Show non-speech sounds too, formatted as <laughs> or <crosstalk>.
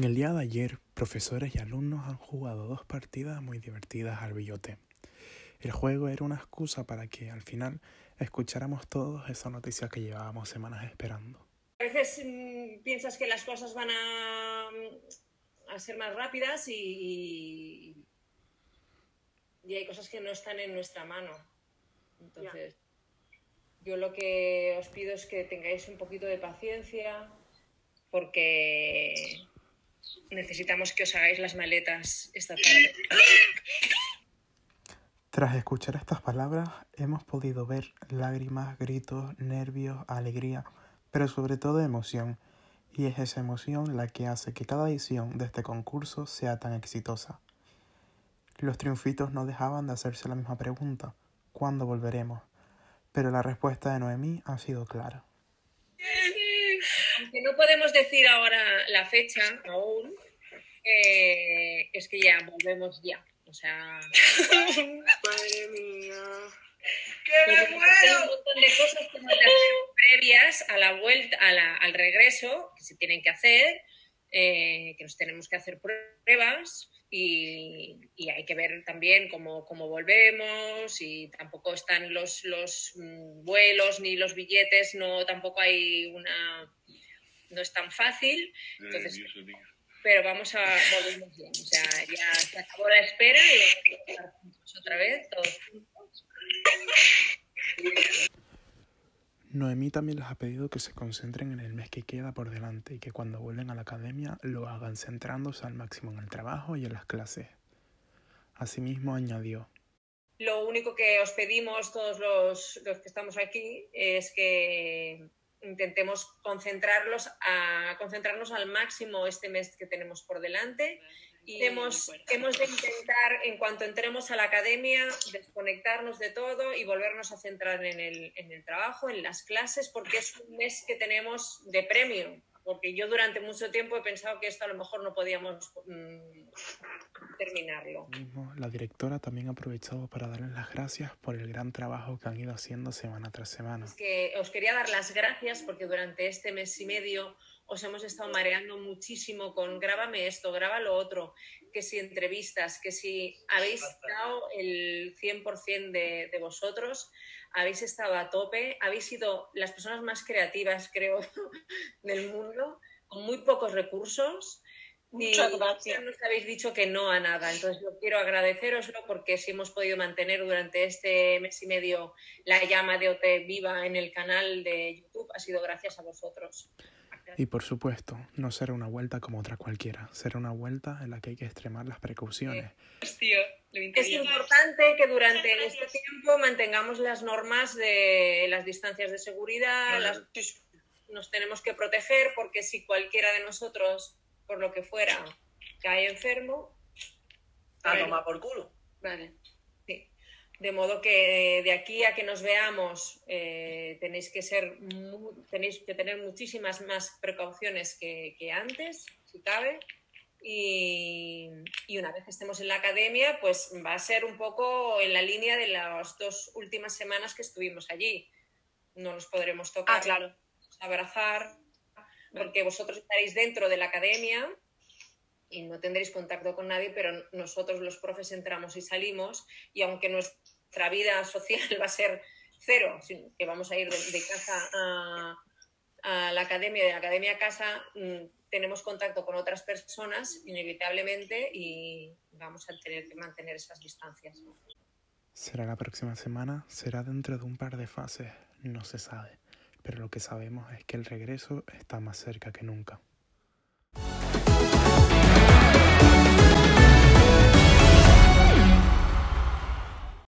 día de ayer, profesores y alumnos han jugado dos partidas muy divertidas al billote. El juego era una excusa para que al final escucháramos todos esa noticia que llevábamos semanas esperando. A veces mm, piensas que las cosas van a, a ser más rápidas y, y hay cosas que no están en nuestra mano. Entonces, yo lo que os pido es que tengáis un poquito de paciencia porque necesitamos que os hagáis las maletas esta tarde. Tras escuchar estas palabras, hemos podido ver lágrimas, gritos, nervios, alegría, pero sobre todo emoción. Y es esa emoción la que hace que cada edición de este concurso sea tan exitosa. Los triunfitos no dejaban de hacerse la misma pregunta, ¿cuándo volveremos? Pero la respuesta de Noemí ha sido clara. Aunque no podemos decir ahora la fecha aún, eh, es que ya volvemos ya. O sea, <laughs> Madre mía. ¡Que me Hay un muero! montón de cosas que <laughs> hacer previas a la vuelta, a la- al regreso, que se tienen que hacer, eh, que nos tenemos que hacer pruebas y, y hay que ver también cómo, cómo volvemos y tampoco están los, los mm, vuelos ni los billetes, no tampoco hay una no es tan fácil, Entonces- pero vamos a volvernos bien. O sea, ya se acabó la espera y vamos a estar juntos otra vez, todos juntos. Noemí también les ha pedido que se concentren en el mes que queda por delante y que cuando vuelven a la academia lo hagan centrándose al máximo en el trabajo y en las clases. Asimismo añadió, Lo único que os pedimos todos los, los que estamos aquí es que intentemos concentrarlos a, concentrarnos al máximo este mes que tenemos por delante y hemos, hemos de intentar, en cuanto entremos a la academia, desconectarnos de todo y volvernos a centrar en el, en el trabajo, en las clases, porque es un mes que tenemos de premio. Porque yo durante mucho tiempo he pensado que esto a lo mejor no podíamos mm, terminarlo. mismo, la directora también ha aprovechado para darles las gracias por el gran trabajo que han ido haciendo semana tras semana. Es que os quería dar las gracias porque durante este mes y medio os hemos estado mareando muchísimo con grábame esto, graba lo otro, que si entrevistas, que si habéis dado el 100% de, de vosotros, habéis estado a tope, habéis sido las personas más creativas, creo, <laughs> del mundo, con muy pocos recursos. Muchas y gracias. no nos habéis dicho que no a nada. Entonces, yo quiero agradeceroslo porque si hemos podido mantener durante este mes y medio la llama de OT viva en el canal de YouTube, ha sido gracias a vosotros. Y por supuesto, no será una vuelta como otra cualquiera, será una vuelta en la que hay que extremar las precauciones. Lo Es importante que durante este tiempo mantengamos las normas de las distancias de seguridad, las- nos tenemos que proteger porque si cualquiera de nosotros, por lo que fuera, cae enfermo, A tomar por culo. Vale. Sí. De modo que de aquí a que nos veamos eh, tenéis que ser mu- tenéis que tener muchísimas más precauciones que, que antes, si cabe. Y, y una vez estemos en la academia, pues va a ser un poco en la línea de las dos últimas semanas que estuvimos allí. No nos podremos tocar, Ah, claro. abrazar, porque vosotros estaréis dentro de la academia y no tendréis contacto con nadie, pero nosotros los profes entramos y salimos y aunque nuestra vida social <laughs> va a ser cero, que vamos a ir de, de casa a, a la academia, de la academia a casa, mm, tenemos contacto con otras personas inevitablemente y vamos a tener que mantener esas distancias. ¿Será la próxima semana? ¿Será dentro de un par de fases? No se sabe. Pero lo que sabemos es que el regreso está más cerca que nunca.